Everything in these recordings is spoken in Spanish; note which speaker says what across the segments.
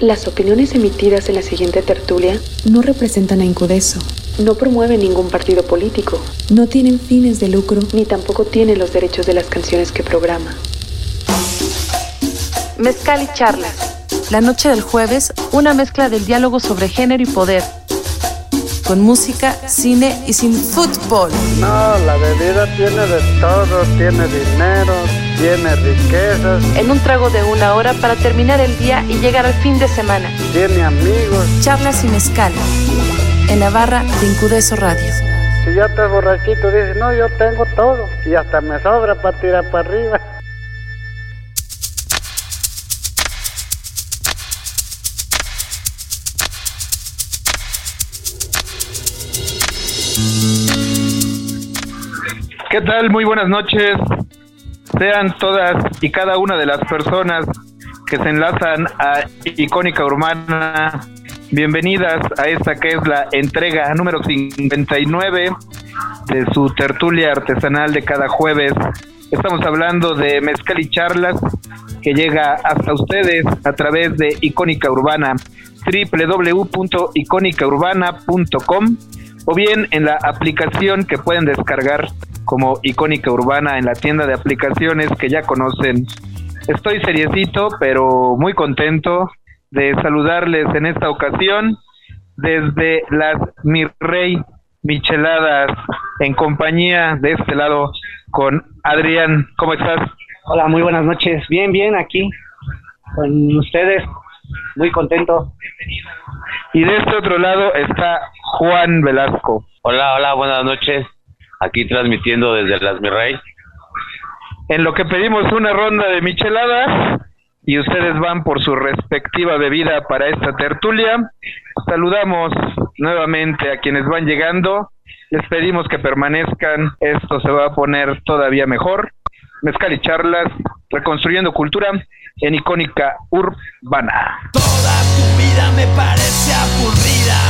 Speaker 1: Las opiniones emitidas en la siguiente tertulia
Speaker 2: no representan a Incudeso,
Speaker 1: no promueven ningún partido político,
Speaker 2: no tienen fines de lucro,
Speaker 1: ni tampoco tienen los derechos de las canciones que programa.
Speaker 3: Mezcal y charlas. La noche del jueves, una mezcla del diálogo sobre género y poder. Con música, cine y sin fútbol.
Speaker 4: No, la bebida tiene de todo, tiene dinero, tiene riquezas,
Speaker 3: En un trago de una hora para terminar el día y llegar al fin de semana.
Speaker 4: tiene amigos.
Speaker 3: Charlas y mezcal. En la barra de Incudeso Radio.
Speaker 4: Si ya estás borrachito, dices, no, yo tengo todo. Y hasta me sobra para tirar para arriba.
Speaker 5: ¿Qué tal? Muy buenas noches. Sean todas y cada una de las personas que se enlazan a Icónica Urbana. Bienvenidas a esta que es la entrega número 59 de su tertulia artesanal de cada jueves. Estamos hablando de Mezcal y Charlas que llega hasta ustedes a través de Icónica Urbana, www.icónicaurbana.com o bien en la aplicación que pueden descargar como Icónica Urbana en la tienda de aplicaciones que ya conocen. Estoy seriecito, pero muy contento de saludarles en esta ocasión desde las Mi Rey Micheladas en compañía de este lado con Adrián. ¿Cómo estás?
Speaker 6: Hola, muy buenas noches. Bien, bien, aquí con ustedes. Muy contento.
Speaker 5: Y de este otro lado está Juan Velasco.
Speaker 7: Hola, hola, buenas noches. Aquí transmitiendo desde Las Mirrey.
Speaker 5: En lo que pedimos una ronda de micheladas y ustedes van por su respectiva bebida para esta tertulia. Saludamos nuevamente a quienes van llegando. Les pedimos que permanezcan. Esto se va a poner todavía mejor. Mezcal y charlas, reconstruyendo cultura en icónica urbana.
Speaker 8: Toda tu vida me parece aburrida.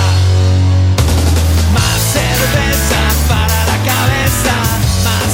Speaker 8: Más cerveza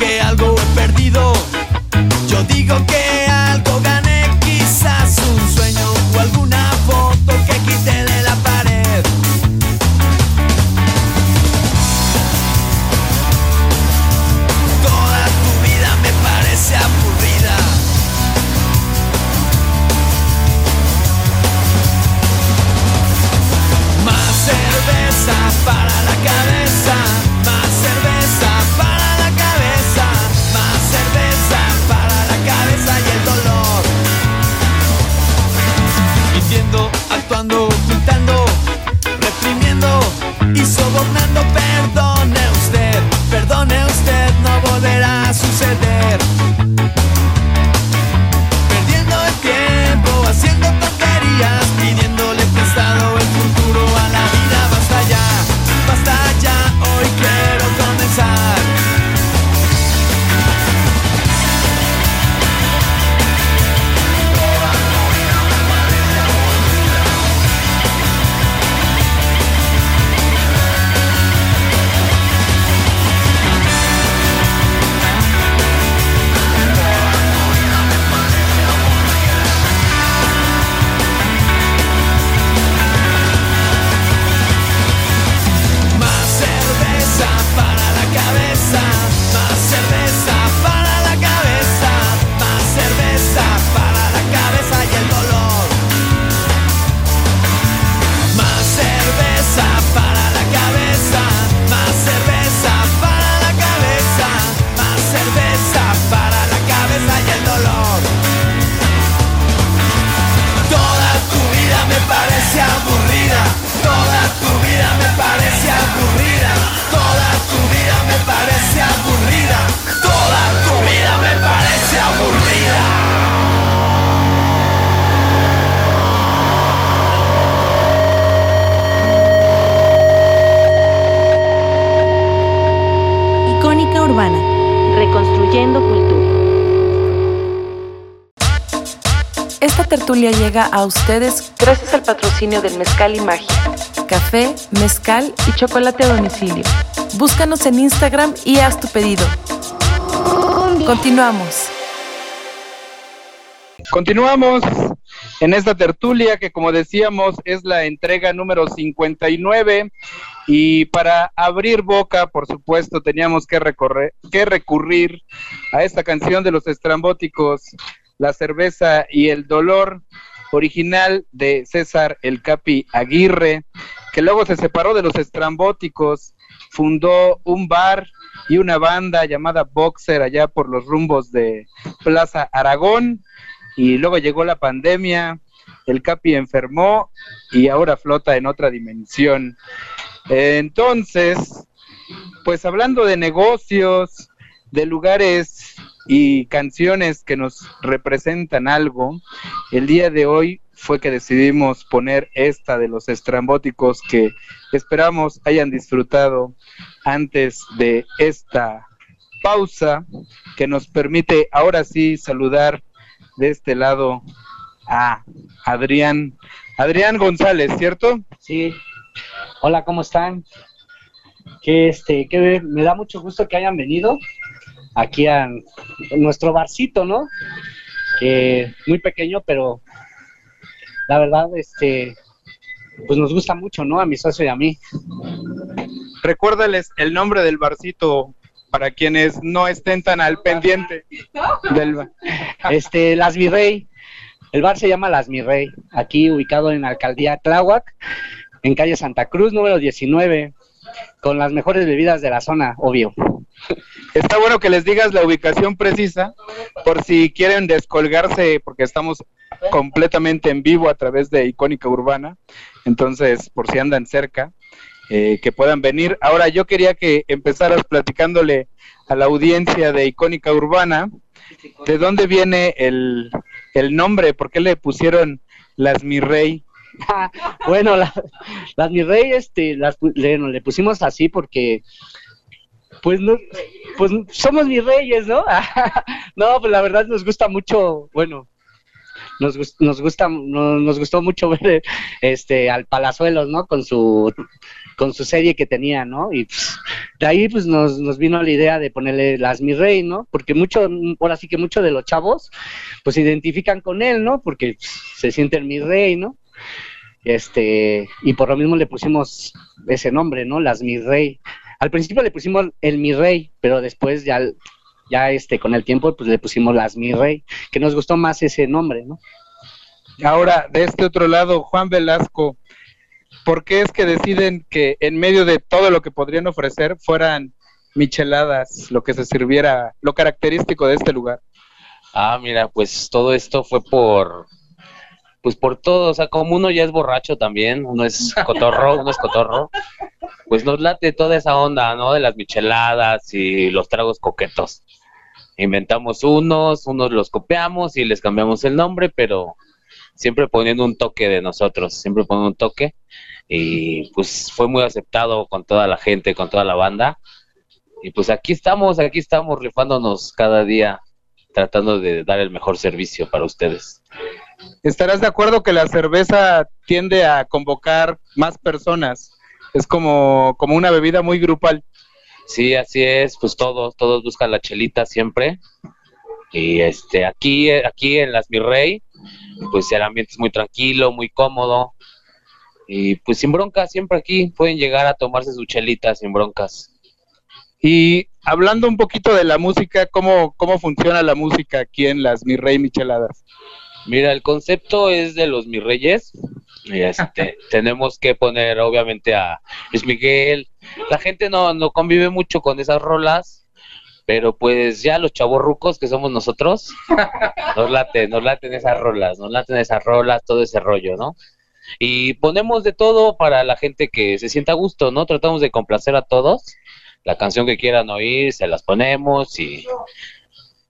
Speaker 8: que algo he perdido, yo digo que Reconstruyendo cultura. Esta
Speaker 3: tertulia llega a ustedes
Speaker 1: gracias al patrocinio del Mezcal y Magia.
Speaker 3: Café, mezcal y chocolate a domicilio. Búscanos en Instagram y haz tu pedido. Continuamos.
Speaker 5: Continuamos en esta tertulia que como decíamos es la entrega número 59 y para abrir boca, por supuesto, teníamos que, recorrer, que recurrir a esta canción de los estrambóticos, La cerveza y el dolor, original de César El Capi Aguirre, que luego se separó de los estrambóticos, fundó un bar y una banda llamada Boxer allá por los rumbos de Plaza Aragón y luego llegó la pandemia, el Capi enfermó y ahora flota en otra dimensión. Entonces, pues hablando de negocios, de lugares y canciones que nos representan algo, el día de hoy fue que decidimos poner esta de los estrambóticos que esperamos hayan disfrutado antes de esta pausa que nos permite ahora sí saludar de este lado a Adrián, Adrián González, ¿cierto?
Speaker 6: Sí. Hola, ¿cómo están? Que este, que me da mucho gusto que hayan venido aquí a nuestro barcito, ¿no? Que muy pequeño, pero la verdad, este, pues nos gusta mucho, ¿no? A mi socio y a mí.
Speaker 5: Recuérdales el nombre del barcito para quienes no estén tan al pendiente del
Speaker 6: Este, Las Virrey. El bar se llama Las Mirrey, aquí ubicado en Alcaldía Tláhuac, en calle Santa Cruz, número 19, con las mejores bebidas de la zona, obvio.
Speaker 5: Está bueno que les digas la ubicación precisa por si quieren descolgarse porque estamos completamente en vivo a través de Icónica Urbana. Entonces, por si andan cerca, eh, que puedan venir. Ahora, yo quería que empezaras platicándole a la audiencia de Icónica Urbana de dónde viene el, el nombre, por qué le pusieron las Mi Rey.
Speaker 6: bueno, la- las Mirrey, este, las, le, le pusimos así porque, pues, no, pues somos mis reyes, ¿no? no, pues la verdad nos gusta mucho, bueno, nos, nos gusta, no- nos gustó mucho ver este al Palazuelos, ¿no? Con su con su serie que tenía, ¿no? Y pues, de ahí pues nos, nos vino la idea de ponerle las mi rey, ¿no? Porque mucho, ahora sí que muchos de los chavos pues se identifican con él, ¿no? Porque pues, se sienten mi rey, ¿no? Este, y por lo mismo le pusimos ese nombre, ¿no? Las mi rey. Al principio le pusimos el mi rey, pero después ya ya este con el tiempo pues le pusimos las mi rey, que nos gustó más ese nombre, ¿no?
Speaker 5: Ahora, de este otro lado, Juan Velasco, ¿por qué es que deciden que en medio de todo lo que podrían ofrecer fueran micheladas, lo que se sirviera, lo característico de este lugar?
Speaker 7: Ah, mira, pues todo esto fue por, pues por todo, o sea, como uno ya es borracho también, uno es cotorro, uno es cotorro, pues nos late toda esa onda, ¿no? De las micheladas y los tragos coquetos. Inventamos unos, unos los copiamos y les cambiamos el nombre, pero siempre poniendo un toque de nosotros, siempre poniendo un toque. Y pues fue muy aceptado con toda la gente, con toda la banda. Y pues aquí estamos, aquí estamos rifándonos cada día tratando de dar el mejor servicio para ustedes.
Speaker 5: ¿Estarás de acuerdo que la cerveza tiende a convocar más personas? Es como, como una bebida muy grupal.
Speaker 7: Sí, así es, pues todos, todos buscan la chelita siempre. Y este, aquí, aquí en Las Virrey, pues el ambiente es muy tranquilo, muy cómodo. Y pues sin broncas, siempre aquí pueden llegar a tomarse su chelita sin broncas.
Speaker 5: Y hablando un poquito de la música, ¿cómo, cómo funciona la música aquí en las Mi Rey Micheladas?
Speaker 7: Mira, el concepto es de los mis reyes. Y este, tenemos que poner obviamente a Luis Miguel. La gente no, no convive mucho con esas rolas, pero pues ya los chavorrucos que somos nosotros, nos late, nos laten esas rolas, nos laten esas rolas, todo ese rollo, ¿no? Y ponemos de todo para la gente que se sienta a gusto, ¿no? Tratamos de complacer a todos. La canción que quieran oír, se las ponemos y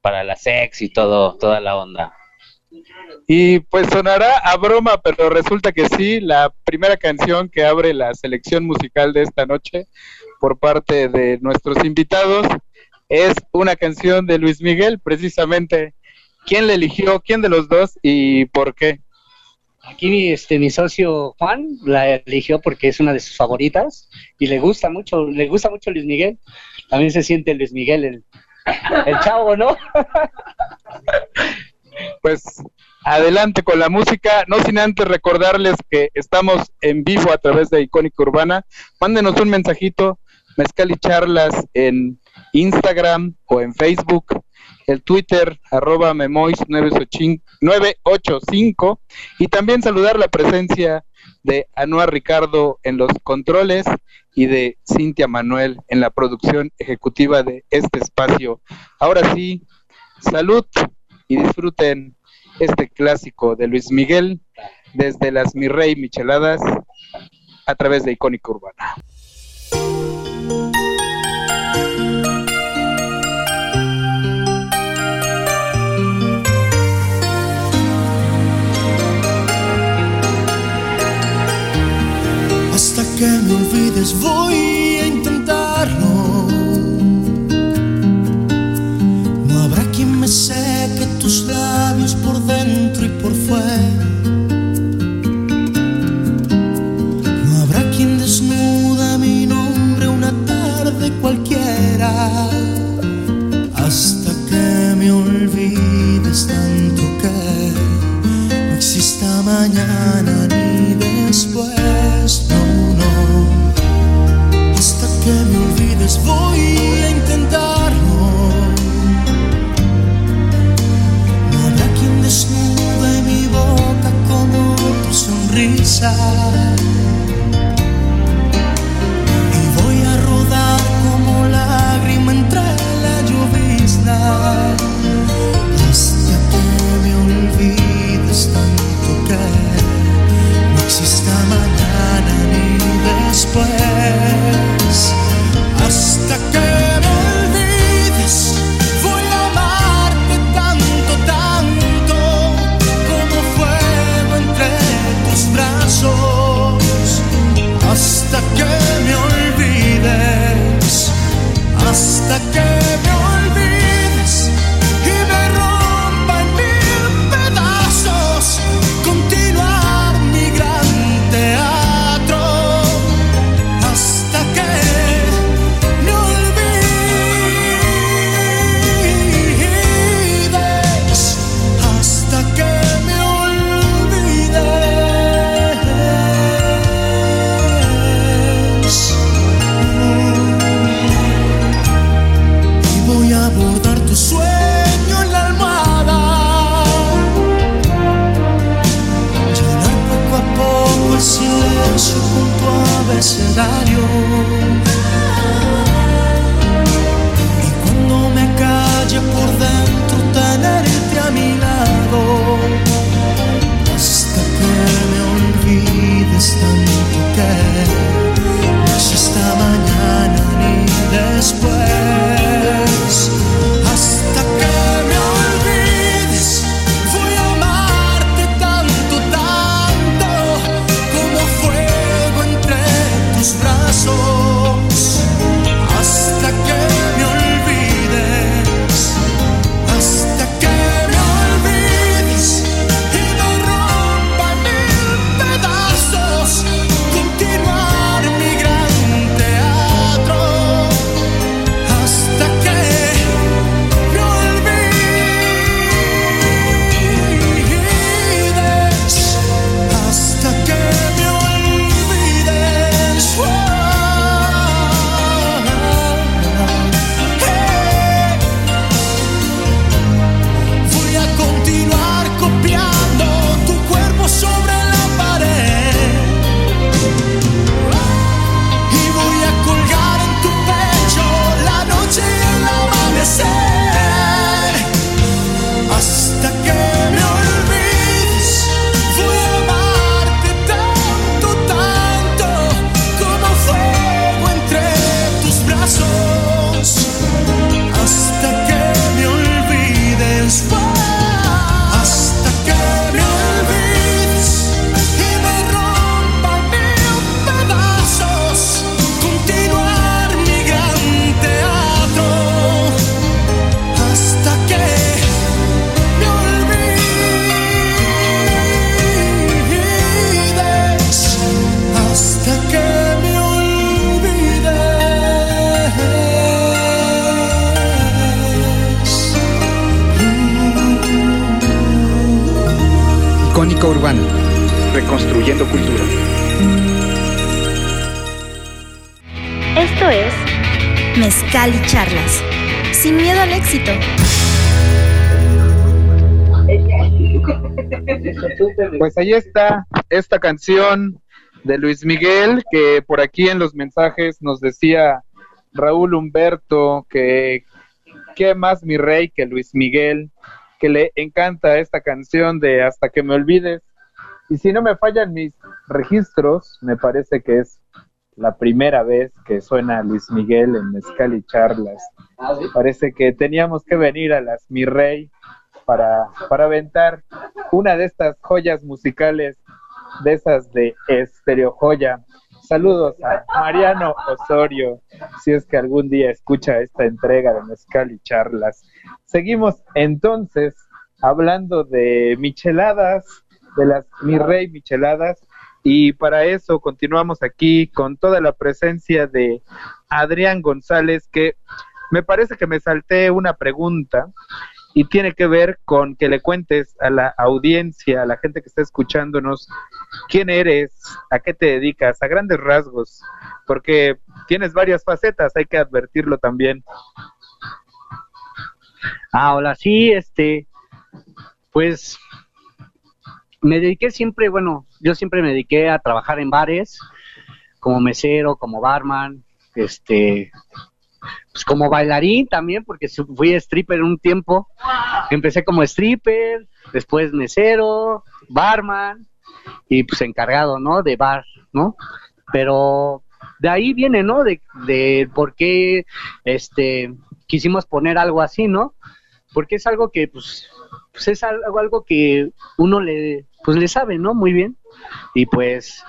Speaker 7: para la sex y todo, toda la onda.
Speaker 5: Y pues sonará a broma, pero resulta que sí, la primera canción que abre la selección musical de esta noche por parte de nuestros invitados es una canción de Luis Miguel, precisamente ¿Quién le eligió? ¿Quién de los dos y por qué?
Speaker 6: Aquí mi, este, mi socio Juan la eligió porque es una de sus favoritas y le gusta mucho, le gusta mucho Luis Miguel. También se siente Luis Miguel, el, el chavo, ¿no?
Speaker 5: Pues adelante con la música, no sin antes recordarles que estamos en vivo a través de Icónica Urbana. Mándenos un mensajito, Mezcal y Charlas en Instagram o en Facebook, el Twitter, arroba memois985, y también saludar la presencia de Anuar Ricardo en los controles y de Cintia Manuel en la producción ejecutiva de este espacio. Ahora sí, salud y disfruten este clásico de Luis Miguel desde las Mi Rey Micheladas a través de Icónica Urbana.
Speaker 9: Hasta que me olvides voy a intentarlo. No habrá quien me seque por dentro y por fuera. No habrá quien desnuda mi nombre una tarde cualquiera. Hasta que me olvides tanto que no exista mañana ni después. Sonrisa.
Speaker 10: Icónica Urbana.
Speaker 11: Reconstruyendo cultura.
Speaker 12: Esto es Mezcal y Charlas. Sin miedo al éxito.
Speaker 5: Pues ahí está esta canción de Luis Miguel que por aquí en los mensajes nos decía Raúl Humberto que qué más mi rey que Luis Miguel, que le encanta esta canción de Hasta que me olvides. Y si no me fallan mis registros, me parece que es la primera vez que suena Luis Miguel en Mezcal y Charlas. Parece que teníamos que venir a las Mi Rey para, para aventar una de estas joyas musicales, de esas de Estereo Joya. Saludos a Mariano Osorio, si es que algún día escucha esta entrega de Mezcal y Charlas. Seguimos entonces hablando de micheladas, de las Mi Rey Micheladas, y para eso continuamos aquí con toda la presencia de Adrián González, que me parece que me salté una pregunta y tiene que ver con que le cuentes a la audiencia, a la gente que está escuchándonos, quién eres, a qué te dedicas, a grandes rasgos, porque tienes varias facetas, hay que advertirlo también.
Speaker 6: Ah, hola, sí, este, pues me dediqué siempre, bueno, yo siempre me dediqué a trabajar en bares, como mesero, como barman, este, pues como bailarín también, porque fui stripper un tiempo. Empecé como stripper, después mesero, barman y pues encargado, ¿no? De bar, ¿no? Pero de ahí viene, ¿no? De, de por qué este, quisimos poner algo así, ¿no? Porque es algo que, pues, pues es algo, algo que uno le, pues le sabe, ¿no? Muy bien. Y pues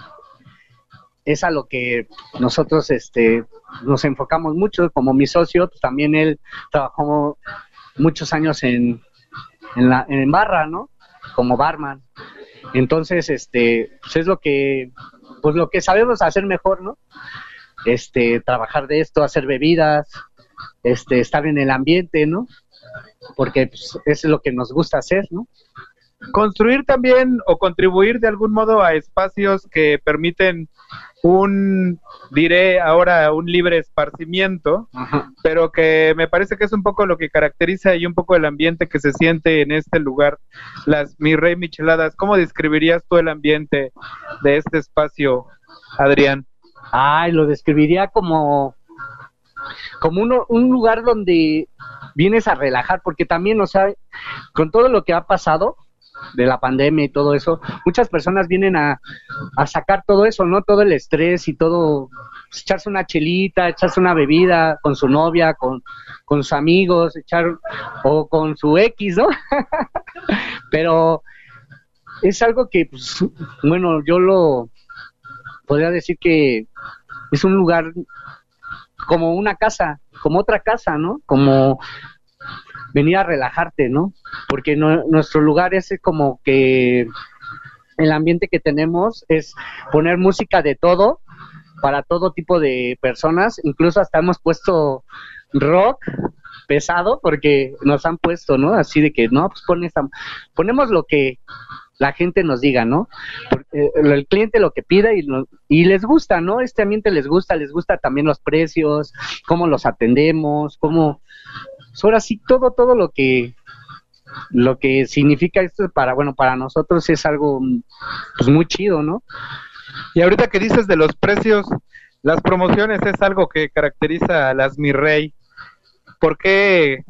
Speaker 6: es a lo que nosotros este, nos enfocamos mucho, como mi socio, pues también él trabajó muchos años en, en, la, en barra, ¿no? Como barman. Entonces, este, pues es lo que, pues lo que sabemos hacer mejor, ¿no? Este, trabajar de esto, hacer bebidas, este, estar en el ambiente, ¿no? Porque pues, es lo que nos gusta hacer, ¿no?
Speaker 5: Construir también o contribuir de algún modo a espacios que permiten un, diré ahora, un libre esparcimiento, pero que me parece que es un poco lo que caracteriza y un poco el ambiente que se siente en este lugar. Las Mi Rey Micheladas, ¿cómo describirías tú el ambiente de este espacio, Adrián?
Speaker 6: Ay, lo describiría como como uno, un lugar donde vienes a relajar, porque también, o sea, con todo lo que ha pasado, de la pandemia y todo eso, muchas personas vienen a, sacar todo eso, ¿no? Todo el estrés y todo, pues, echarse una chelita, echarse una bebida con su novia, con, con sus amigos, echar, o con su X, ¿no? Pero es algo que, pues, bueno, yo lo podría decir que es un lugar como una casa, como otra casa, ¿no? Como venir a relajarte, ¿no? Porque nuestro lugar es como que el ambiente que tenemos es poner música de todo para todo tipo de personas, incluso hasta hemos puesto rock pesado porque nos han puesto, ¿no? Así de que no, pues ponemos lo que la gente nos diga, ¿no? Porque, el cliente lo que pida y, y les gusta, ¿no? Este ambiente les gusta, les gusta también los precios, cómo los atendemos, cómo, pues ahora sí todo, todo lo que lo que significa esto para, bueno, para nosotros es algo pues muy chido, ¿no?
Speaker 5: Y ahorita que dices de los precios, las promociones es algo que caracteriza a las Mi Rey. ¿Por qué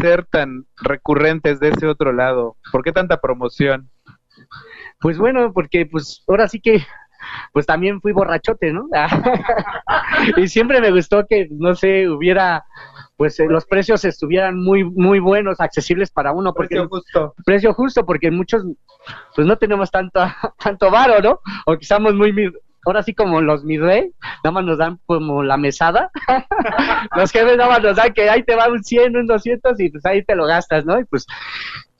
Speaker 5: ser tan recurrentes de ese otro lado? ¿Por qué tanta promoción?
Speaker 6: Pues bueno, porque pues ahora sí que pues también fui borrachote, ¿no? y siempre me gustó que, no sé, hubiera pues eh, los precios estuvieran muy muy buenos, accesibles para uno. Porque,
Speaker 5: precio justo.
Speaker 6: Precio justo, porque muchos, pues no tenemos tanto, tanto varo, ¿no? O quizás muy, ahora sí como los mi rey, nada más nos dan como la mesada. los jefes nada más nos dan que ahí te va un 100, un 200 y pues ahí te lo gastas, ¿no? Y pues,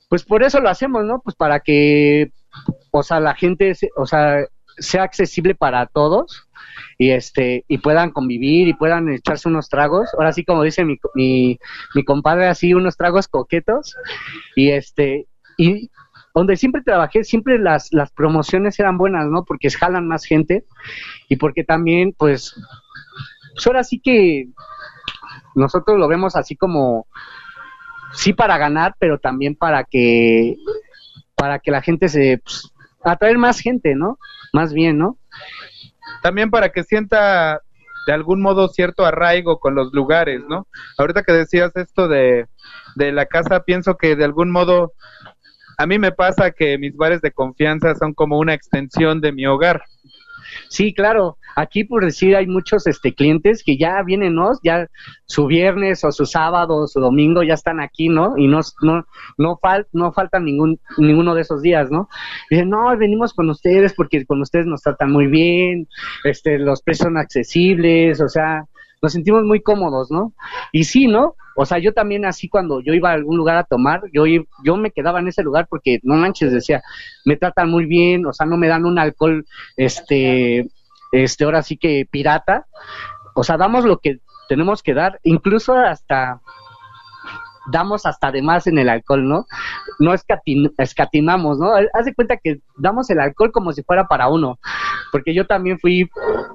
Speaker 6: pues por eso lo hacemos, ¿no? Pues para que, o sea, la gente, o sea, sea accesible para todos y este y puedan convivir y puedan echarse unos tragos ahora sí como dice mi, mi, mi compadre así unos tragos coquetos y este y donde siempre trabajé, siempre las, las promociones eran buenas, ¿no? Porque jalan más gente y porque también, pues, pues ahora sí que nosotros lo vemos así como, sí para ganar, pero también para que, para que la gente se, pues, atraer más gente, ¿no? Más bien, ¿no?
Speaker 5: También para que sienta de algún modo cierto arraigo con los lugares, ¿no? Ahorita que decías esto de, de la casa, pienso que de algún modo a mí me pasa que mis bares de confianza son como una extensión de mi hogar.
Speaker 6: Sí, claro. Aquí, por decir, hay muchos este, clientes que ya vienen, ¿no? Ya su viernes o su sábado o su domingo ya están aquí, ¿no? Y no, no, no, fal, no faltan ningún, ninguno de esos días, ¿no? Dicen, no, venimos con ustedes porque con ustedes nos tratan muy bien, este, los precios son accesibles, o sea, nos sentimos muy cómodos, ¿no? Y sí, ¿no? O sea, yo también así cuando yo iba a algún lugar a tomar, yo, yo me quedaba en ese lugar porque, no manches, decía, me tratan muy bien, o sea, no me dan un alcohol, este, este, ahora sí que pirata. O sea, damos lo que tenemos que dar, incluso hasta damos hasta de más en el alcohol, ¿no? No escatimamos, ¿no? Haz de cuenta que damos el alcohol como si fuera para uno, porque yo también fui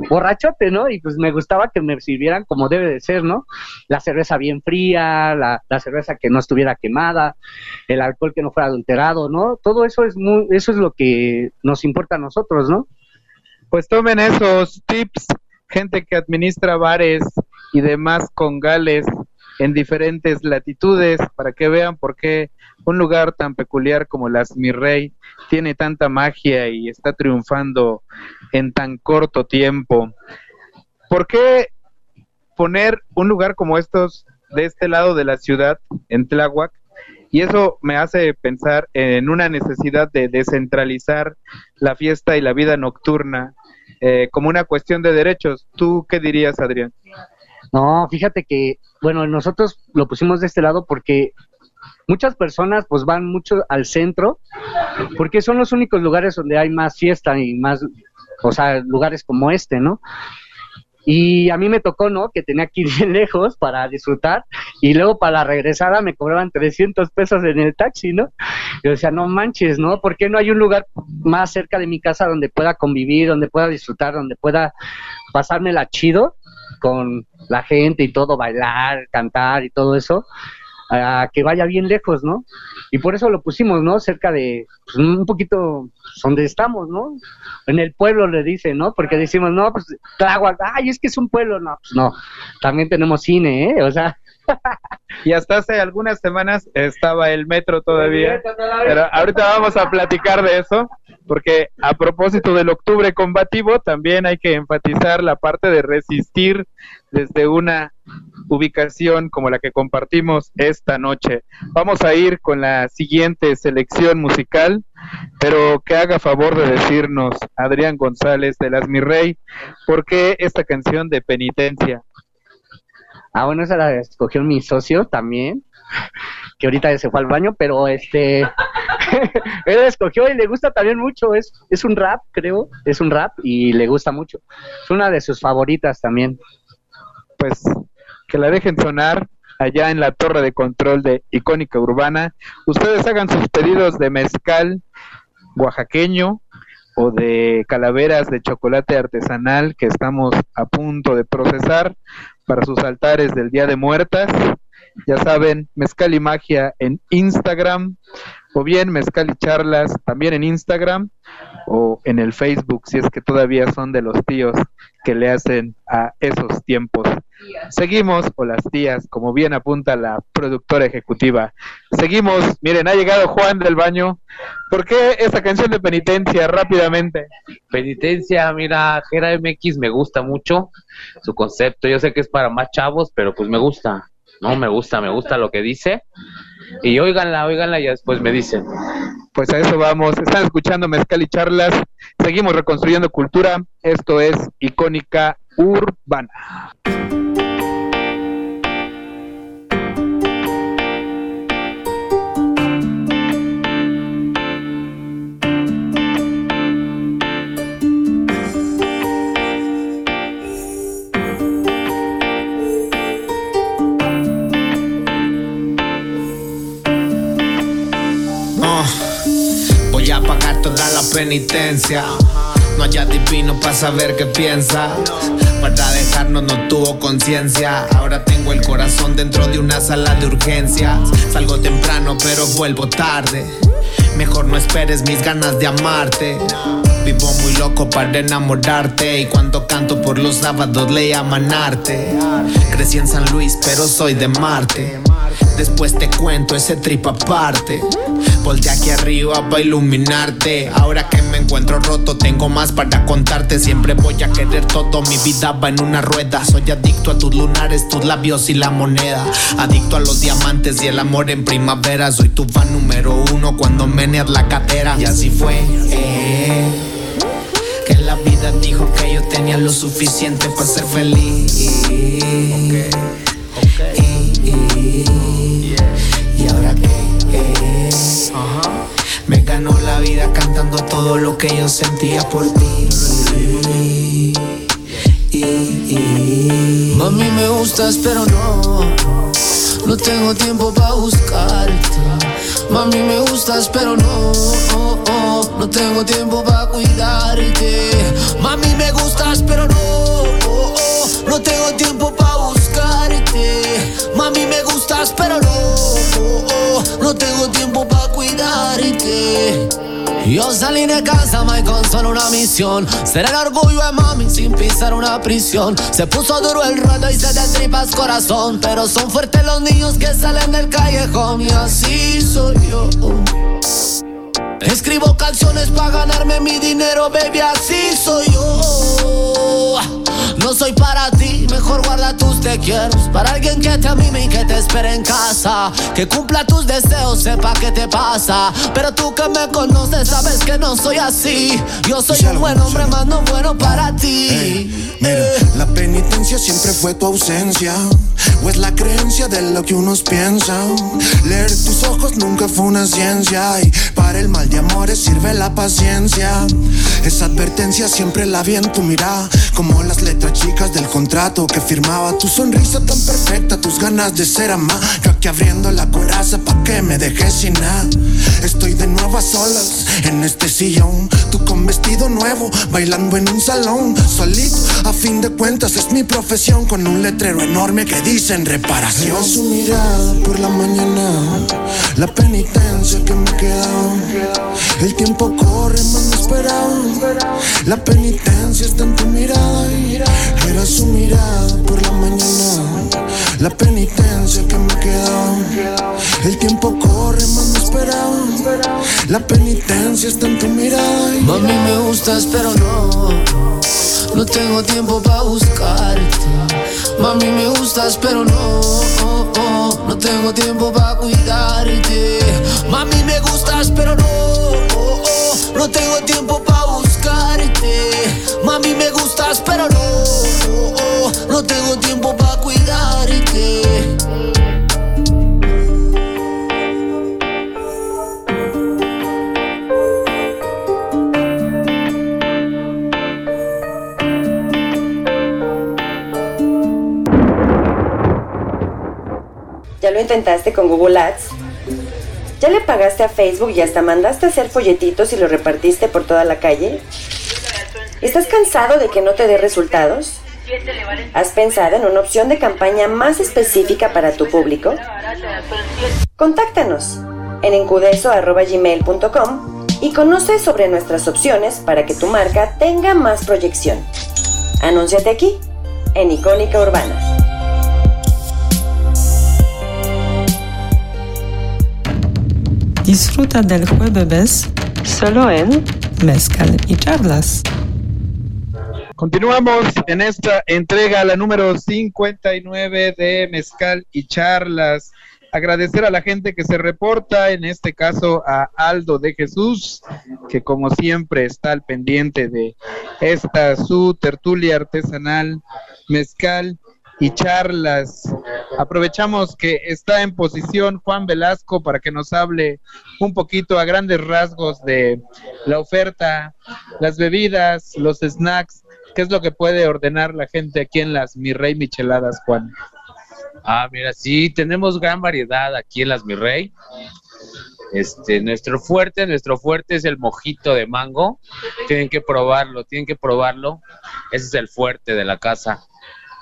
Speaker 6: borrachote, ¿no? Y pues me gustaba que me sirvieran como debe de ser, ¿no? La cerveza bien fría, la, la cerveza que no estuviera quemada, el alcohol que no fuera adulterado, ¿no? Todo eso es muy, eso es lo que nos importa a nosotros, ¿no?
Speaker 5: Pues tomen esos tips, gente que administra bares y demás con gales en diferentes latitudes para que vean por qué un lugar tan peculiar como las Mirrey tiene tanta magia y está triunfando en tan corto tiempo. ¿Por qué poner un lugar como estos de este lado de la ciudad, en Tláhuac? Y eso me hace pensar en una necesidad de descentralizar la fiesta y la vida nocturna eh, como una cuestión de derechos. ¿Tú qué dirías, Adrián?
Speaker 6: No, fíjate que, bueno, nosotros lo pusimos de este lado porque muchas personas pues van mucho al centro porque son los únicos lugares donde hay más fiesta y más, o sea, lugares como este, ¿no? Y a mí me tocó, ¿no? Que tenía que ir bien lejos para disfrutar y luego para la regresada me cobraban 300 pesos en el taxi, ¿no? Yo decía, no manches, ¿no? ¿Por qué no hay un lugar más cerca de mi casa donde pueda convivir, donde pueda disfrutar, donde pueda pasármela chido con la gente y todo, bailar, cantar y todo eso? a que vaya bien lejos, ¿no? Y por eso lo pusimos, ¿no? Cerca de, pues, un poquito donde estamos, ¿no? En el pueblo le dicen, ¿no? Porque decimos, no, pues Tláhuac, ay, es que es un pueblo, no, pues no, también tenemos cine, ¿eh? O sea...
Speaker 5: y hasta hace algunas semanas estaba el metro todavía, pero ahorita vamos a platicar de eso, porque a propósito del octubre combativo, también hay que enfatizar la parte de resistir desde una ubicación como la que compartimos esta noche. Vamos a ir con la siguiente selección musical, pero que haga favor de decirnos, Adrián González de Las Mirrey, ¿por qué esta canción de penitencia?
Speaker 6: Ah, bueno, esa la escogió mi socio también, que ahorita se fue al baño, pero este, él la escogió y le gusta también mucho, es, es un rap, creo, es un rap y le gusta mucho. Es una de sus favoritas también.
Speaker 5: Pues que la dejen sonar allá en la torre de control de Icónica Urbana. Ustedes hagan sus pedidos de mezcal oaxaqueño o de calaveras de chocolate artesanal que estamos a punto de procesar para sus altares del Día de Muertas. Ya saben, Mezcal y Magia en Instagram, o bien Mezcal y Charlas también en Instagram, o en el Facebook, si es que todavía son de los tíos que le hacen a esos tiempos. Seguimos, o las tías, como bien apunta la productora ejecutiva. Seguimos, miren, ha llegado Juan del baño. ¿Por qué esta canción de penitencia rápidamente?
Speaker 7: Penitencia, mira, Gera MX me gusta mucho su concepto. Yo sé que es para más chavos, pero pues me gusta. No, me gusta, me gusta lo que dice. Y óiganla, óiganla y después me dicen.
Speaker 5: Pues a eso vamos. Están escuchando Mezcal y Charlas. Seguimos reconstruyendo cultura. Esto es Icónica Urbana.
Speaker 10: No haya divino para saber qué piensa. Para dejarnos no tuvo conciencia. Ahora tengo el corazón dentro de una sala de urgencias. Salgo temprano, pero vuelvo tarde. Mejor no esperes mis ganas de amarte. Vivo muy loco para enamorarte y cuando canto por los sábados le llaman arte. Crecí en San Luis, pero soy de Marte. Después te cuento ese trip aparte. Voltea aquí arriba para iluminarte. Ahora que me encuentro roto, tengo más para contarte. Siempre voy a querer todo. Mi vida va en una rueda. Soy adicto a tus lunares, tus labios y la moneda. Adicto a los diamantes y el amor en primavera. Soy tu fan número uno cuando meneas la cadera. Y así fue. eh, que la vida dijo que yo tenía lo suficiente para ser feliz. Y, y- y ganó la vida cantando todo lo que yo sentía por ti. Y-
Speaker 8: Mami, me gustas, pero no. No tengo tiempo para buscarte. Mami, me gustas, pero no. oh, oh, no tengo tiempo para cuidarte. Mami, me gustas, pero no. no tengo tiempo para buscarte. Mami, me gustas, pero no. No tengo tiempo para cuidarte. Yo salí de casa, Mike, con solo una misión. Ser el orgullo de mami sin pisar una prisión. Se puso duro el rato y se te tripas corazón. Pero son fuertes los niños que salen del callejón. Y así soy yo. Escribo canciones para ganarme mi dinero, baby, así soy yo. No soy para ti, mejor guarda tus te quiero. Para alguien que te amime y que te espere en casa. Que cumpla tus deseos, sepa qué te pasa. Pero tú que me conoces, sabes que no soy así. Yo soy un buen hombre, más no bueno para ti.
Speaker 13: Mira, la penitencia siempre fue tu ausencia. O es la creencia de lo que unos piensan. Leer tus ojos nunca fue una ciencia. Y para el mal de amores sirve la paciencia. Esa advertencia siempre la vi en tu mirada. Como las letras chicas del contrato que firmaba. Tu sonrisa tan perfecta, tus ganas de ser amada. Yo aquí abriendo la coraza pa' que me dejes sin nada. Estoy de nuevo a solas en este sillón. Tú con vestido nuevo, bailando en un salón. Solito, a fin de cuentas, es mi profesión. Con un letrero enorme que dicen reparación. Era su mirada por la mañana, la penitencia que me quedaba. El tiempo corre, más no esperaba. La penitencia está en tu mirada. Era su mirada por la mañana, la penitencia que me quedaba. El tiempo corre, no esperaba. La penitencia está en tu mirada.
Speaker 8: Mami, me gustas, pero no. No tengo tiempo para buscarte. Mami, me gustas, pero no. oh, oh, no tengo tiempo para cuidarte. Mami, me gustas, pero no. oh, no tengo tiempo para buscarte. Mami, me gustas, pero no. No tengo tiempo para cuidarte.
Speaker 14: ¿Ya lo intentaste con Google Ads? ¿Ya le pagaste a Facebook y hasta mandaste a hacer folletitos y los repartiste por toda la calle? ¿Estás cansado de que no te dé resultados? ¿Has pensado en una opción de campaña más específica para tu público? Contáctanos en encudeso.gmail.com y conoce sobre nuestras opciones para que tu marca tenga más proyección. Anúnciate aquí, en Icónica Urbana.
Speaker 15: Disfruta del jueves solo en Mezcal y Charlas.
Speaker 5: Continuamos en esta entrega, la número 59 de Mezcal y Charlas. Agradecer a la gente que se reporta, en este caso a Aldo de Jesús, que como siempre está al pendiente de esta su tertulia artesanal, Mezcal y Charlas. Aprovechamos que está en posición Juan Velasco para que nos hable un poquito a grandes rasgos de la oferta, las bebidas, los snacks, qué es lo que puede ordenar la gente aquí en las Mi Rey Micheladas, Juan.
Speaker 7: Ah, mira, sí, tenemos gran variedad aquí en las Mi Rey. Este, nuestro fuerte, nuestro fuerte es el mojito de mango. Tienen que probarlo, tienen que probarlo. Ese es el fuerte de la casa.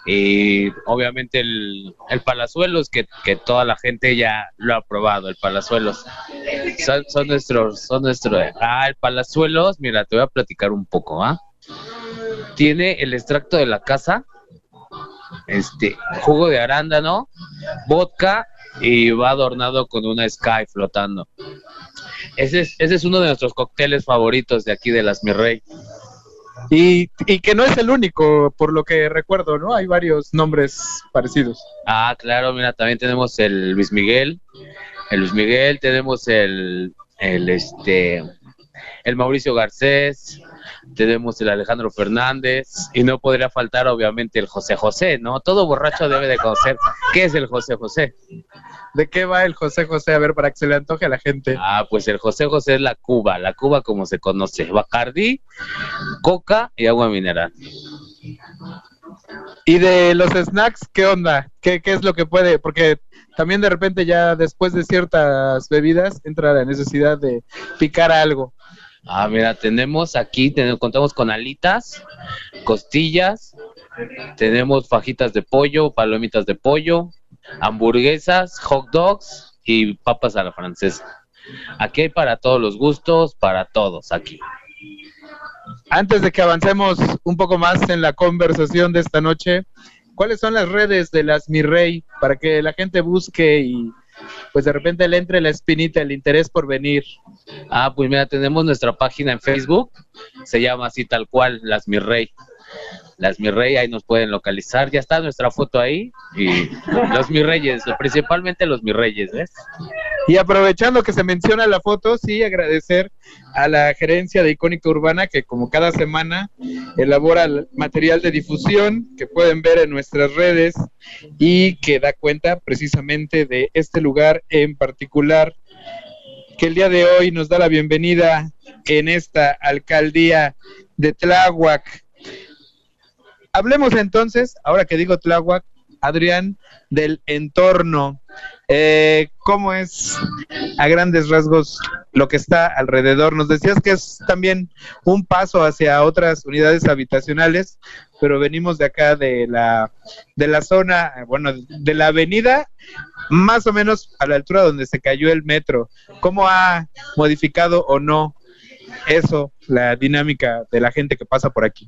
Speaker 7: Y obviamente el, el palazuelos, que, que toda la gente ya lo ha probado, el palazuelos. Son, son nuestros, son nuestros. Ah, el palazuelos, mira, te voy a platicar un poco, ¿ah? Tiene el extracto de la casa, este, jugo de arándano, vodka y va adornado con una sky flotando. Ese es, ese es uno de nuestros cócteles favoritos de aquí de las Mi Rey.
Speaker 5: Y, y que no es el único, por lo que recuerdo, ¿no? Hay varios nombres parecidos.
Speaker 7: Ah, claro, mira, también tenemos el Luis Miguel, el Luis Miguel, tenemos el, el este, el Mauricio Garcés, tenemos el Alejandro Fernández y no podría faltar obviamente el José José, ¿no? Todo borracho debe de conocer qué es el José José.
Speaker 5: ¿De qué va el José José? A ver, para que se le antoje a la gente.
Speaker 7: Ah, pues el José José es la Cuba, la Cuba como se conoce, Bacardí, coca y agua mineral.
Speaker 5: Y de los snacks, ¿qué onda? ¿Qué, ¿Qué es lo que puede? Porque también de repente ya después de ciertas bebidas entra la necesidad de picar algo.
Speaker 7: Ah, mira, tenemos aquí, tenemos, contamos con alitas, costillas, tenemos fajitas de pollo, palomitas de pollo, hamburguesas, hot dogs y papas a la francesa. Aquí hay para todos los gustos, para todos aquí.
Speaker 5: Antes de que avancemos un poco más en la conversación de esta noche, ¿cuáles son las redes de las Mi Rey para que la gente busque y pues de repente le entre la espinita, el interés por venir?
Speaker 7: Ah, pues mira, tenemos nuestra página en Facebook, se llama así tal cual, Las Mi Rey. Las Mi Rey, ahí nos pueden localizar, ya está nuestra foto ahí, y los Mi Reyes, principalmente los Mi Reyes, ¿ves?
Speaker 5: Y aprovechando que se menciona la foto, sí, agradecer a la gerencia de Icónica Urbana que como cada semana elabora el material de difusión que pueden ver en nuestras redes y que da cuenta precisamente de este lugar en particular que el día de hoy nos da la bienvenida en esta alcaldía de Tláhuac. Hablemos entonces, ahora que digo Tláhuac, Adrián, del entorno. Eh, ¿Cómo es a grandes rasgos lo que está alrededor? Nos decías que es también un paso hacia otras unidades habitacionales, pero venimos de acá de la, de la zona, bueno, de la avenida, más o menos a la altura donde se cayó el metro. ¿Cómo ha modificado o no eso, la dinámica de la gente que pasa por aquí?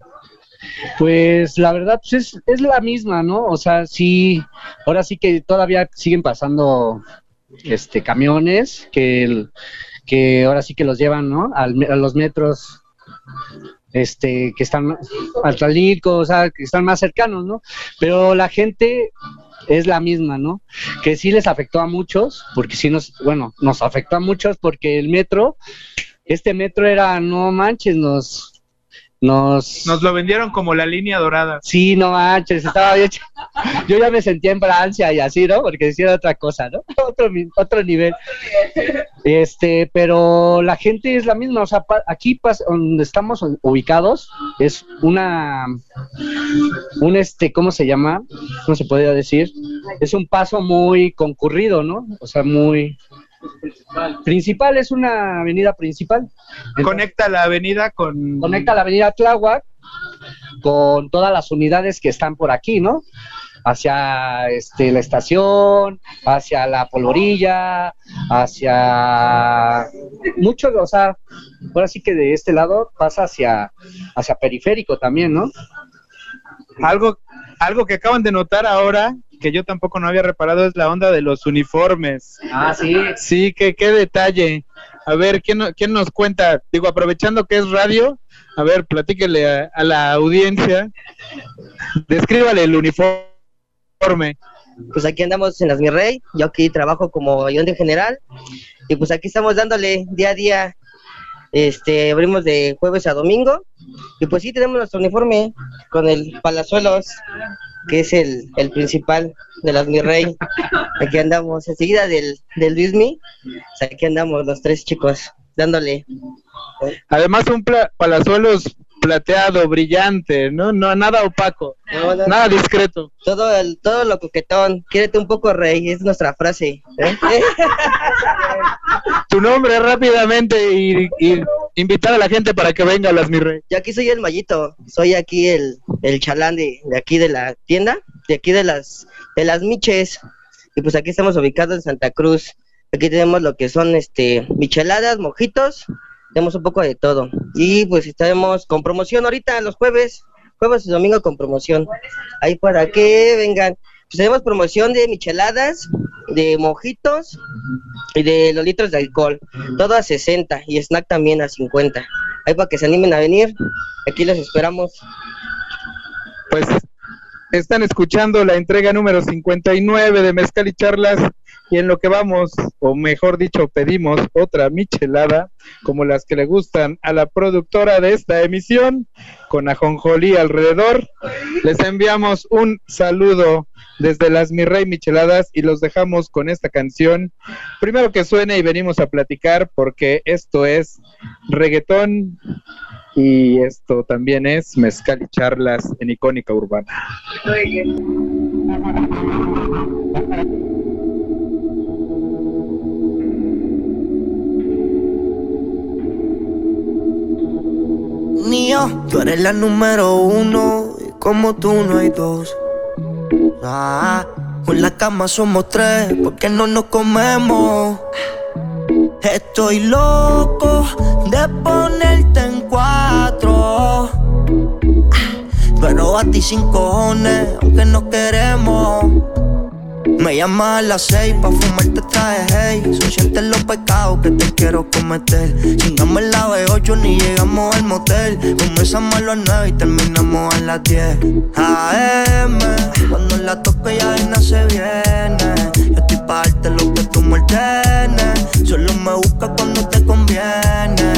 Speaker 6: Pues la verdad pues es, es la misma, ¿no? O sea, sí, ahora sí que todavía siguen pasando este camiones que, que ahora sí que los llevan, ¿no? Al a los metros este que están al Tralico, o sea, que están más cercanos, ¿no? Pero la gente es la misma, ¿no? Que sí les afectó a muchos, porque sí nos, bueno, nos afectó a muchos porque el metro, este metro era, no manches, nos, nos,
Speaker 5: Nos lo vendieron como la línea dorada.
Speaker 6: Sí, no manches, estaba bien. Yo ya me sentía en Francia y así, ¿no? Porque decía otra cosa, ¿no? Otro, otro nivel. Este, pero la gente es la misma, o sea, aquí donde estamos ubicados es una, un este, ¿cómo se llama? ¿Cómo se podría decir? Es un paso muy concurrido, ¿no? O sea, muy principal, es una avenida principal.
Speaker 5: Conecta la avenida con...
Speaker 6: Conecta la avenida Tláhuac con todas las unidades que están por aquí, ¿no? Hacia este, la estación, hacia la polvorilla, hacia mucho, o sea, ahora sí que de este lado pasa hacia, hacia periférico también, ¿no?
Speaker 5: Algo, algo que acaban de notar ahora, que yo tampoco no había reparado, es la onda de los uniformes.
Speaker 6: Ah, sí.
Speaker 5: Sí, que qué detalle. A ver, ¿quién, quién nos cuenta? Digo, aprovechando que es radio, a ver, platíquele a, a la audiencia. Descríbale el uniforme.
Speaker 16: Pues aquí andamos en las Mi Rey, yo aquí trabajo como ayudante general y pues aquí estamos dándole día a día, este, abrimos de jueves a domingo. Y pues sí tenemos nuestro uniforme con el Palazuelos, que es el, el principal de las Mi Rey, aquí andamos enseguida del, del Luismi, pues aquí andamos los tres chicos dándole.
Speaker 5: Además, un palazuelos plateado, brillante, ¿no? No, nada opaco,
Speaker 16: No, no,
Speaker 5: nada discreto.
Speaker 16: Todo, el, todo lo coquetón. Quiérete un poco, rey. Es nuestra frase. ¿eh?
Speaker 5: Tu nombre rápidamente y, y invitar a la gente para que venga a las mi rey.
Speaker 16: Yo aquí soy el mallito. Soy aquí el, el chalán de, de aquí de la tienda. De aquí de las, de las miches. Y pues aquí estamos ubicados en Santa Cruz. Aquí tenemos lo que son este micheladas, mojitos. Tenemos un poco de todo. Y pues estaremos con promoción ahorita los jueves. Jueves y domingo con promoción. Ahí para que vengan. Pues tenemos promoción de micheladas, de mojitos y de los litros de alcohol. Todo a 60 y snack también a 50. Ahí para que se animen a venir. Aquí los esperamos.
Speaker 5: Están escuchando la entrega número 59 de Mezcal y Charlas y en lo que vamos, o mejor dicho, pedimos otra michelada como las que le gustan a la productora de esta emisión con ajonjolí alrededor. Les enviamos un saludo desde las Mi Rey Micheladas y los dejamos con esta canción. Primero que suene y venimos a platicar porque esto es reggaetón y esto también es Mezcal y Charlas en Icónica Urbana.
Speaker 17: Niño, tú eres la número uno y como tú no hay dos. Ah, con la cama somos tres, porque no nos comemos. Estoy loco de ponerte en cuatro. Pero a ti sin cojones, aunque no queremos. Me llamas a las seis pa' fumarte traje, hey. Son los pecados que te quiero cometer. Chingamos la B8 ni llegamos al motel. Comenzamos a las nueve y terminamos a las 10 AM, cuando la toque ya vaina se viene. Yo estoy pa' darte lo que tú me Solo me buscas cuando te conviene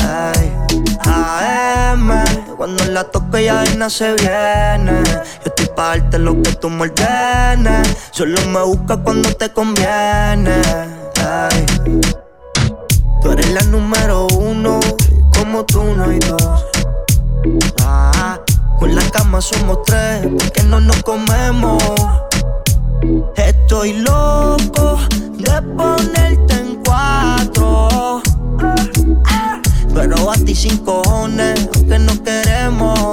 Speaker 17: ay. AM, cuando la toque ya vaina se viene. Yo estoy pa' darte lo que tú me ordenes. Solo me buscas cuando te conviene. Ay. Tú eres la número uno como tú no hay dos. Ah, Con la cama somos tres porque no nos comemos. Estoy loco de ponerte en cuatro. Pero a sin cojones, aunque no queremos.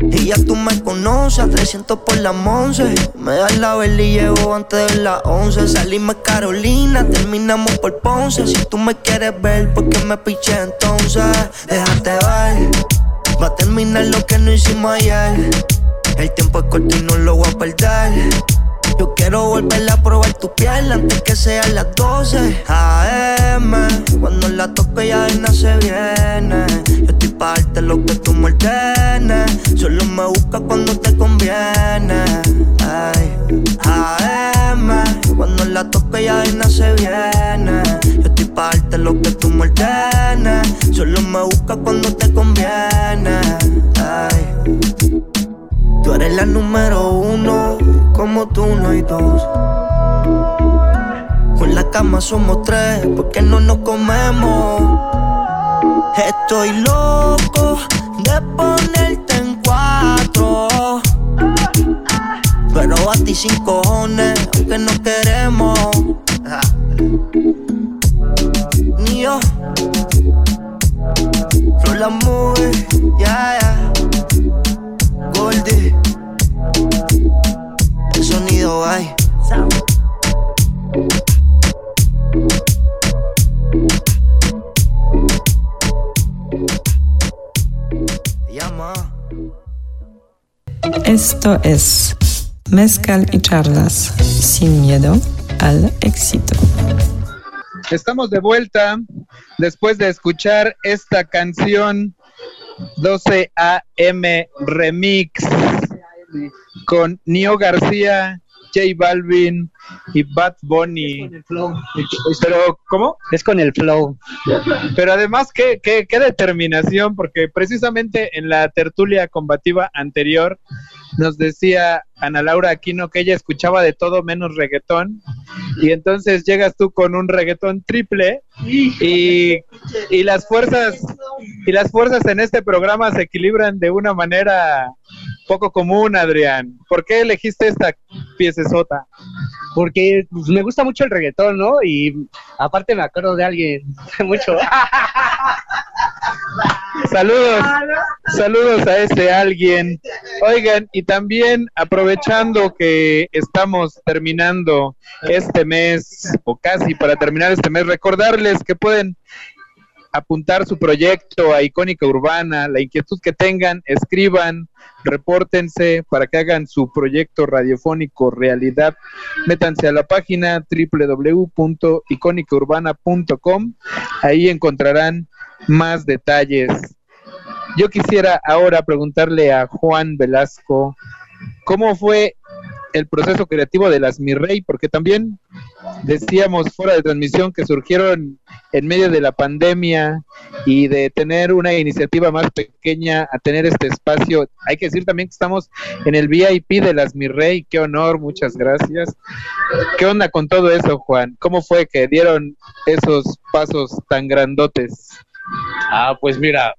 Speaker 17: Y ya tú me conoces, a 300 por la once. Me das la vela y llego antes de las 11. Salimos Carolina, terminamos por Ponce. Si tú me quieres ver, ¿por qué me piché entonces? Déjate ver, va a terminar lo que no hicimos ayer. El tiempo es corto y no lo voy a perder. Yo quiero volver a probar tu piel antes que sean las 12 AM. Cuando la toque ya vaina se viene. Yo estoy pa' darte lo que tú me ordenes. Solo me buscas cuando te conviene. Ay. AM. Cuando la toque ya vaina se viene. Yo estoy pa' darte lo que tú me ordenes. Solo me buscas cuando te conviene. Ay. Tú eres la número uno, como tú no hay dos. Con la cama somos tres, porque no nos comemos. Estoy loco de ponerte en cuatro. Pero a ti sin cojones, aunque no queremos. Ni yo. Flow la movie, ya, ya. El sonido hay.
Speaker 15: Esto es Mezcal y charlas sin miedo al éxito.
Speaker 5: Estamos de vuelta después de escuchar esta canción 12 AM Remix con Nio García, J Balvin y Bad Bunny. Pero, ¿cómo?
Speaker 6: Es con el flow.
Speaker 5: Pero además, qué, qué, qué determinación, porque precisamente en la tertulia combativa anterior nos decía Ana Laura Aquino que ella escuchaba de todo menos reggaetón y entonces llegas tú con un reggaetón triple y, y las fuerzas y las fuerzas en este programa se equilibran de una manera poco común, Adrián. ¿Por qué elegiste esta piecesota?
Speaker 6: Porque pues, me gusta mucho el reggaetón, ¿no? Y aparte me acuerdo de alguien mucho.
Speaker 5: Saludos, saludos a ese alguien. Oigan, y también aprovechando que estamos terminando este mes, o casi para terminar este mes, recordarles que pueden apuntar su proyecto a Icónica Urbana, la inquietud que tengan, escriban, repórtense para que hagan su proyecto radiofónico realidad. Métanse a la página www.icónicaurbana.com, ahí encontrarán más detalles. Yo quisiera ahora preguntarle a Juan Velasco, ¿cómo fue el proceso creativo de las Mi Rey? Porque también decíamos fuera de transmisión que surgieron en medio de la pandemia y de tener una iniciativa más pequeña a tener este espacio. Hay que decir también que estamos en el VIP de las Mi Rey. Qué honor, muchas gracias. ¿Qué onda con todo eso, Juan? ¿Cómo fue que dieron esos pasos tan grandotes?
Speaker 7: Ah, pues mira,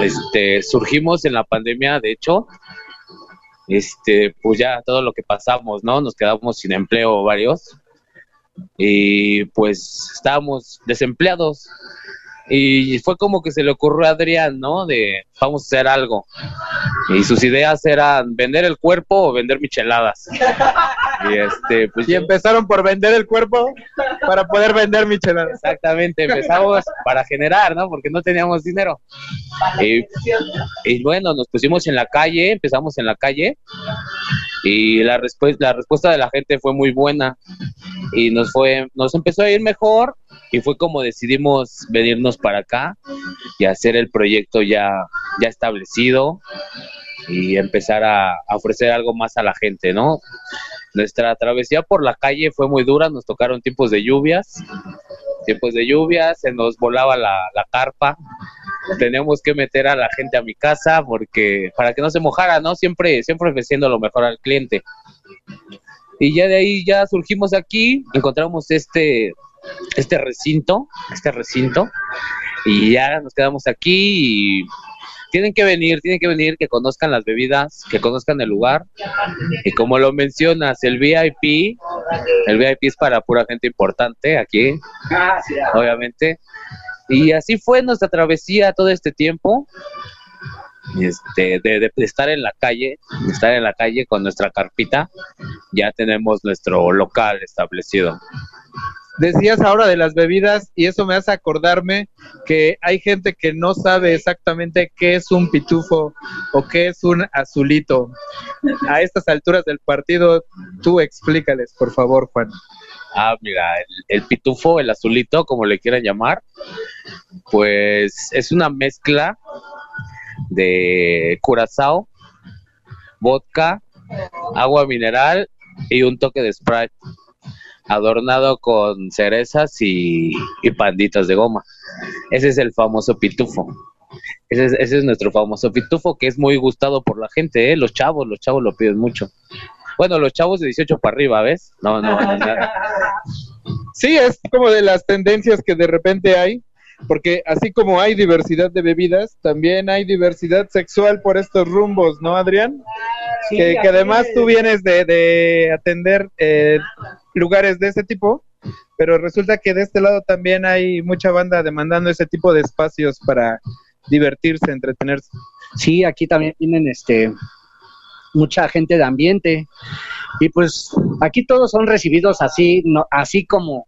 Speaker 7: este, surgimos en la pandemia, de hecho, este, pues ya todo lo que pasamos, ¿no? Nos quedamos sin empleo varios y pues estábamos desempleados y fue como que se le ocurrió a Adrián, ¿no? De vamos a hacer algo. Y sus ideas eran vender el cuerpo o vender micheladas. Y este, pues
Speaker 5: Y empezaron por vender el cuerpo para poder vender micheladas.
Speaker 7: Exactamente, empezamos para generar, ¿no? Porque no teníamos dinero. Y, y bueno, nos pusimos en la calle, empezamos en la calle y la, respu- la respuesta de la gente fue muy buena y nos fue nos empezó a ir mejor y fue como decidimos venirnos para acá y hacer el proyecto ya ya establecido y empezar a, ofrecer algo más a la gente, ¿no? Nuestra travesía por la calle fue muy dura, nos tocaron tiempos de lluvias, tiempos de lluvias, se nos volaba la, la carpa, teníamos que meter a la gente a mi casa porque para que no se mojara, ¿no? Siempre, siempre ofreciendo lo mejor al cliente. Y ya de ahí ya surgimos aquí, encontramos este, este recinto, este recinto, y ya nos quedamos aquí y tienen que venir, tienen que venir, que conozcan las bebidas, que conozcan el lugar. Y como lo mencionas, el VIP, el VIP es para pura gente importante aquí, obviamente. Y así fue nuestra travesía todo este tiempo. Este, de, de estar en la calle, de estar en la calle con nuestra carpita, ya tenemos nuestro local establecido.
Speaker 5: Decías ahora de las bebidas y eso me hace acordarme que hay gente que no sabe exactamente qué es un pitufo o qué es un azulito. A estas alturas del partido, tú explícales, por favor, Juan.
Speaker 7: Ah, mira, el, el pitufo, el azulito, como le quieran llamar, pues es una mezcla de curazao, vodka, agua mineral y un toque de Sprite, adornado con cerezas y, panditas de goma. Ese es el famoso pitufo. Ese es, nuestro famoso pitufo que es muy gustado por la gente, ¿eh? los chavos, los chavos lo piden mucho. Bueno, los chavos de 18 para arriba, ¿ves? No, no.
Speaker 5: Sí, es como de las tendencias que de repente hay, porque así como hay diversidad de bebidas, también hay diversidad sexual por estos rumbos, ¿no, Adrián?
Speaker 6: Sí,
Speaker 5: que, además tú vienes de, de atender eh, lugares de ese tipo, pero resulta que de este lado también hay mucha banda demandando ese tipo de espacios para divertirse, entretenerse.
Speaker 6: Sí, aquí también tienen este mucha gente de ambiente y pues aquí todos son recibidos así, no, así como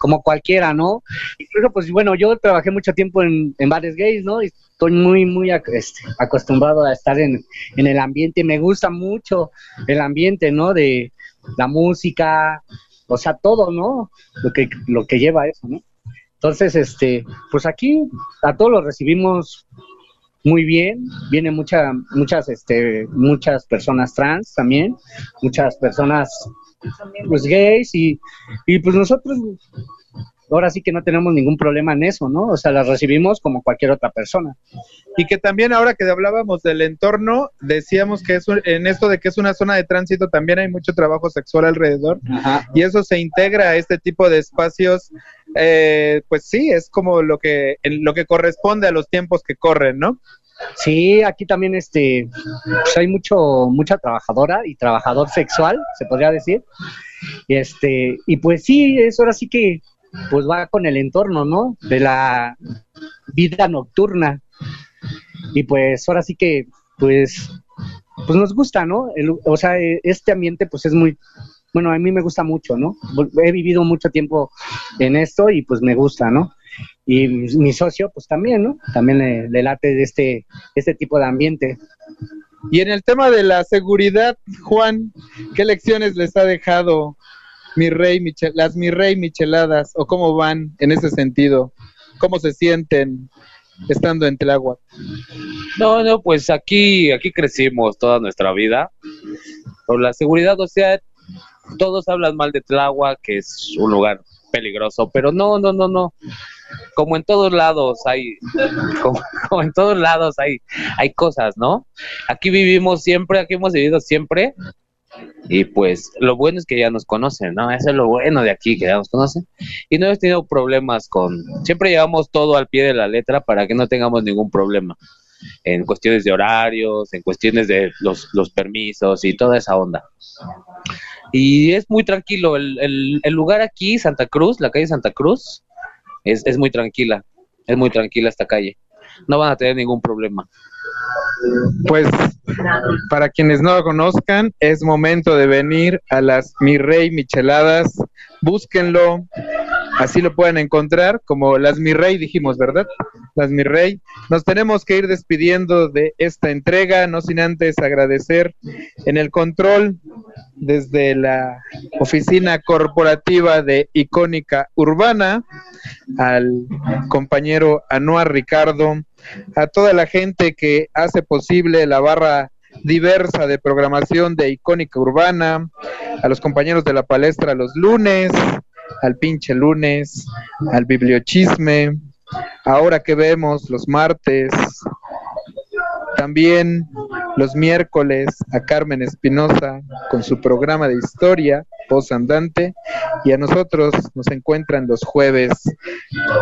Speaker 6: como cualquiera, ¿no? Incluso pues bueno, yo trabajé mucho tiempo en, en bares gays, ¿no? Y estoy muy muy ac- este, acostumbrado a estar en, en el ambiente, me gusta mucho el ambiente, ¿no? De la música, o sea, todo, ¿no? Lo que lo que lleva eso, ¿no? Entonces, este, pues aquí a todos los recibimos muy bien, vienen mucha, muchas, este, muchas personas trans también, muchas personas pues gays y, y pues nosotros ahora sí que no tenemos ningún problema en eso, ¿no? O sea, las recibimos como cualquier otra persona.
Speaker 5: Y que también ahora que hablábamos del entorno, decíamos que es un- en esto de que es una zona de tránsito también hay mucho trabajo sexual alrededor y eso se integra a este tipo de espacios, eh, pues sí, es como lo que en lo que corresponde a los tiempos que corren, ¿no?
Speaker 6: Sí, aquí también este, pues hay mucho, mucha trabajadora y trabajador sexual, se podría decir. Y este, y pues sí, eso ahora sí que pues va con el entorno, ¿no? De la vida nocturna. Y pues ahora sí que, pues, pues nos gusta, ¿no? El- o sea, eh, este ambiente pues es muy, bueno, a mí me gusta mucho, ¿no? He vivido mucho tiempo en esto y pues me gusta, ¿no? Y mi, mi socio pues también, ¿no? También le, le late de este, este tipo de ambiente.
Speaker 5: Y en el tema de la seguridad, Juan, ¿qué lecciones les ha dejado mi rey, las rey micheladas o cómo van en ese sentido? ¿Cómo se sienten estando en Tláhuac?
Speaker 7: No, no, pues aquí, aquí crecimos toda nuestra vida. Por la seguridad, o sea, todos hablan mal de Tláhuac, que es un lugar peligroso, pero no, no, no, no. Como en todos lados hay, como en todos lados hay, hay cosas, ¿no? Aquí vivimos siempre, aquí hemos vivido siempre. Y pues lo bueno es que ya nos conocen, ¿no? Eso es lo bueno de aquí, que ya nos conocen. Y no hemos tenido problemas con... Siempre llevamos todo al pie de la letra para que no tengamos ningún problema en cuestiones de horarios, en cuestiones de los, permisos y toda esa onda. Y es muy tranquilo. El, lugar aquí, Santa Cruz, la calle Santa Cruz, es muy tranquila. Es muy tranquila esta calle. No van a tener ningún problema.
Speaker 5: Pues para quienes no lo conozcan, es momento de venir a las Mi Rey Micheladas. Búsquenlo, así lo pueden encontrar, como las Mi Rey dijimos, ¿verdad? Las Mi Rey. Nos tenemos que ir despidiendo de esta entrega, no sin antes agradecer en el control desde la oficina corporativa de Icónica Urbana al compañero Anuar Ricardo, a toda la gente que hace posible la barra diversa de programación de Icónica Urbana, a los compañeros de la palestra los lunes, al pinche lunes, al bibliochisme, ahora que vemos los martes, también los miércoles a Carmen Espinosa con su programa de historia, Voz Andante, y a nosotros nos encuentran los jueves.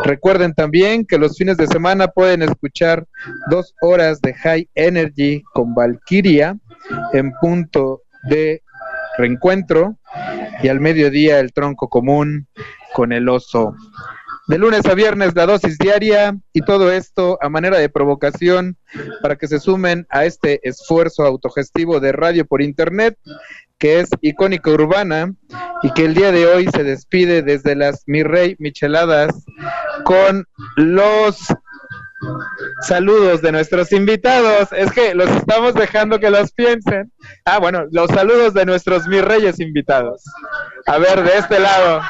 Speaker 5: Recuerden también que los fines de semana pueden escuchar dos horas de High Energy con Valkyria en punto de reencuentro y al mediodía el tronco común con el oso. De lunes a viernes la dosis diaria y todo esto a manera de provocación para que se sumen a este esfuerzo autogestivo de radio por internet que es icónica urbana y que el día de hoy se despide desde las Mi Rey Micheladas con los saludos de nuestros invitados. Es que los estamos dejando que los piensen. Ah, bueno, los saludos de nuestros mis reyes invitados. A ver, de este lado,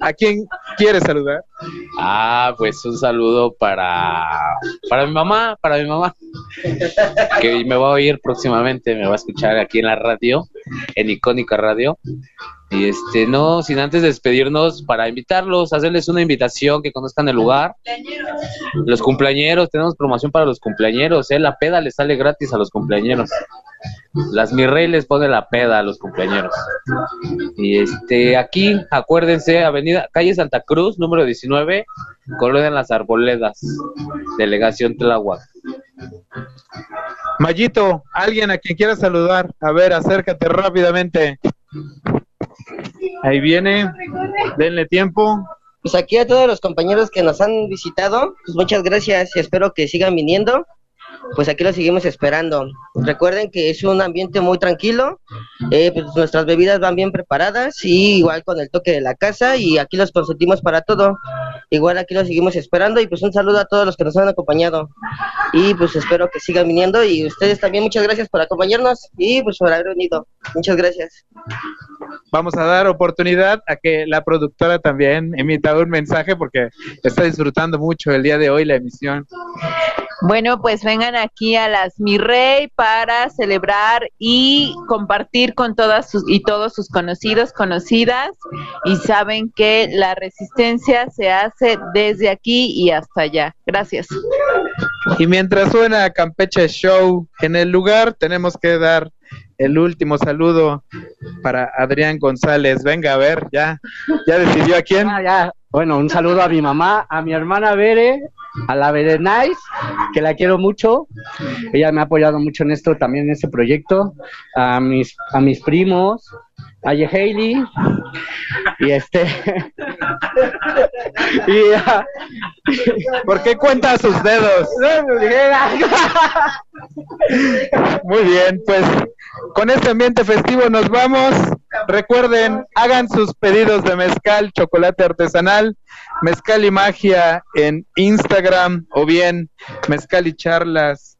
Speaker 5: ¿a quién quiere saludar?
Speaker 7: Ah, pues un saludo para, para mi mamá, para mi mamá, que me va a oír próximamente, me va a escuchar aquí en la radio, en Icónica Radio. Y este, no, sin antes despedirnos, para invitarlos, hacerles una invitación, que conozcan el lugar. Los cumpleañeros, tenemos promoción para los cumpleañeros, ¿eh? La peda les sale gratis a los cumpleañeros. Las mi rey les pone la peda a los cumpleañeros. Y este, aquí, acuérdense, Avenida Calle Santa Cruz, número 19, Colonia las Arboledas, Delegación Tláhuac.
Speaker 5: Mayito, alguien a quien quiera saludar. A ver, acércate rápidamente. Ahí viene, denle tiempo.
Speaker 16: Pues aquí a todos los compañeros que nos han visitado, pues muchas gracias y espero que sigan viniendo. Pues aquí los seguimos esperando. Recuerden que es un ambiente muy tranquilo, eh, pues nuestras bebidas van bien preparadas y igual con el toque de la casa y aquí los consentimos para todo. Igual aquí los seguimos esperando y pues un saludo a todos los que nos han acompañado y pues espero que sigan viniendo y ustedes también muchas gracias por acompañarnos y pues por haber venido. Muchas gracias.
Speaker 5: Vamos a dar oportunidad a que la productora también emita un mensaje porque está disfrutando mucho el día de hoy la emisión.
Speaker 18: Bueno, pues vengan aquí a las Mi Rey para celebrar y compartir con todas sus y todos sus conocidos, conocidas y saben que la resistencia se hace desde aquí y hasta allá. Gracias.
Speaker 5: Y mientras suena Campeche Show en el lugar, tenemos que dar el último saludo para Adrián González. Venga, a ver, ya, ya decidió a quién.
Speaker 6: Ah, ya. Bueno, un saludo a mi mamá, a mi hermana Bere, a la Bere Nice, que la quiero mucho. Ella me ha apoyado mucho en esto, también en este proyecto. A mis, a mis primos, a Yehaili, y este. y a-
Speaker 5: ¿Por qué cuenta sus dedos? Muy bien, pues con este ambiente festivo nos vamos. Recuerden, hagan sus pedidos de mezcal, chocolate artesanal, mezcal y magia en Instagram o bien mezcal y charlas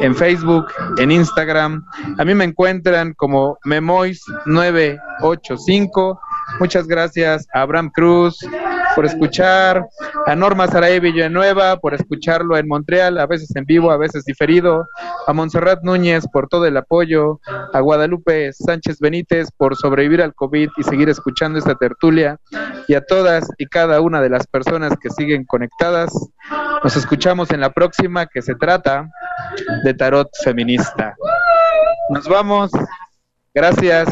Speaker 5: en Facebook, en Instagram. A mí me encuentran como Memois985. Muchas gracias Abraham Cruz por escuchar, a Norma Saray Villanueva por escucharlo en Montreal, a veces en vivo, a veces diferido, a Montserrat Núñez por todo el apoyo, a Guadalupe Sánchez Benítez por sobrevivir al COVID y seguir escuchando esta tertulia, y a todas y cada una de las personas que siguen conectadas. Nos escuchamos en la próxima que se trata de tarot feminista. Nos vamos. Gracias.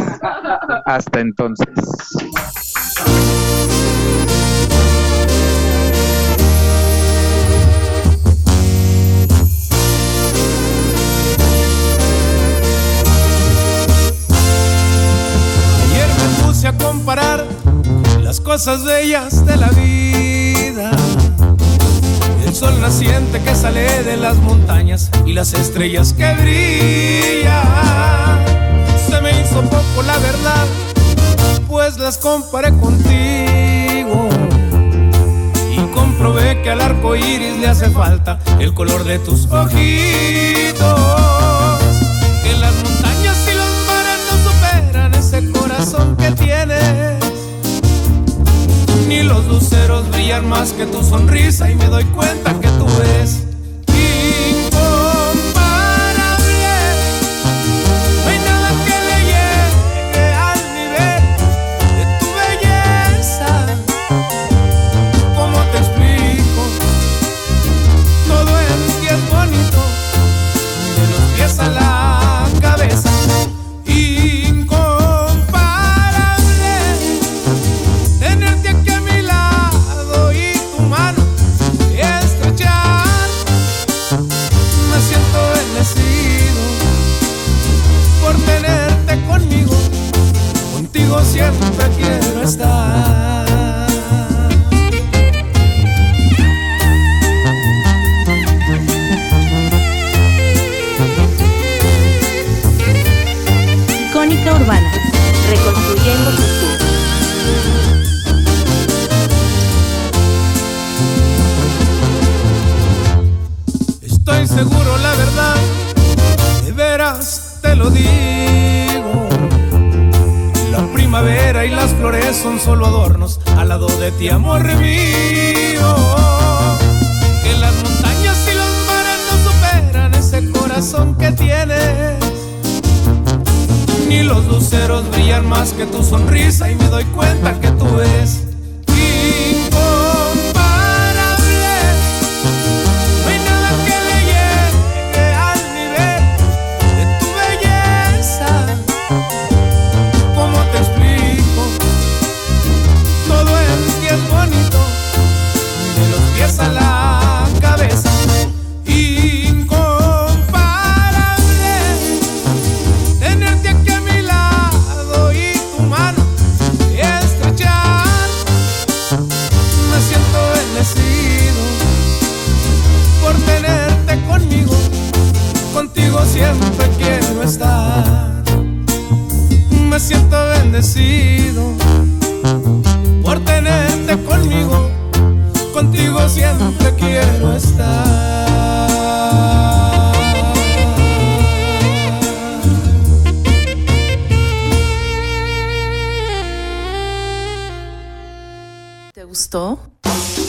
Speaker 5: Hasta entonces.
Speaker 9: Cosas bellas de la vida. El sol naciente que sale de las montañas y las estrellas que brillan. Se me hizo poco la verdad, pues las comparé contigo. Y comprobé que al arco iris le hace falta el color de tus ojitos. Que las montañas y los mares no superan ese corazón que tienes. Los luceros brillan más que tu sonrisa y me doy cuenta que tú eres te lo digo. La primavera y las flores son solo adornos al lado de ti, amor mío. Que las montañas y los mares no superan ese corazón que tienes. Ni los luceros brillan más que tu sonrisa y me doy cuenta que tú eres